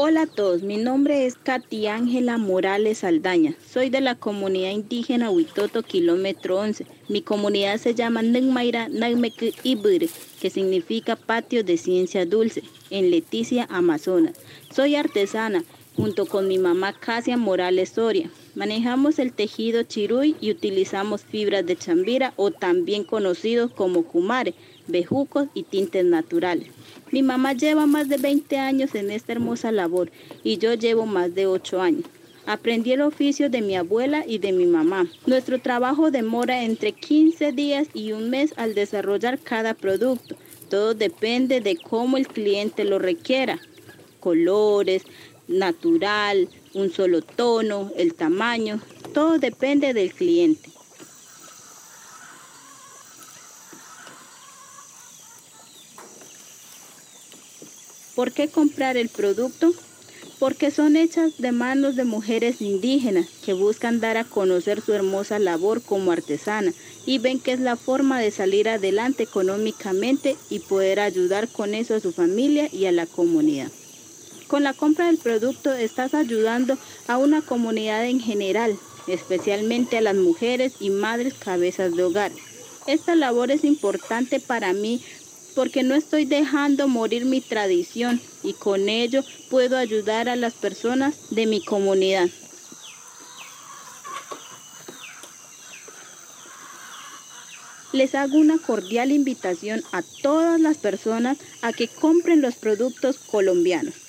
Hola a todos, mi nombre es Katy Ángela Morales Aldaña. Soy de la comunidad indígena Huitoto, kilómetro 11. Mi comunidad se llama Nengmaira Nagmeku Ibur, que significa patio de ciencia dulce, en Leticia, Amazonas. Soy artesana, junto con mi mamá Casia Morales Soria. Manejamos el tejido chiruy y utilizamos fibras de chambira o también conocidos como kumare, bejucos y tintes naturales. Mi mamá lleva más de 20 años en esta hermosa labor y yo llevo más de 8 años. Aprendí el oficio de mi abuela y de mi mamá. Nuestro trabajo demora entre 15 días y un mes al desarrollar cada producto. Todo depende de cómo el cliente lo requiera. Colores, natural, un solo tono, el tamaño, todo depende del cliente. ¿Por qué comprar el producto? Porque son hechas de manos de mujeres indígenas que buscan dar a conocer su hermosa labor como artesana y ven que es la forma de salir adelante económicamente y poder ayudar con eso a su familia y a la comunidad. Con la compra del producto estás ayudando a una comunidad en general, especialmente a las mujeres y madres cabezas de hogar. Esta labor es importante para mí porque no estoy dejando morir mi tradición y con ello puedo ayudar a las personas de mi comunidad. Les hago una cordial invitación a todas las personas a que compren los productos colombianos.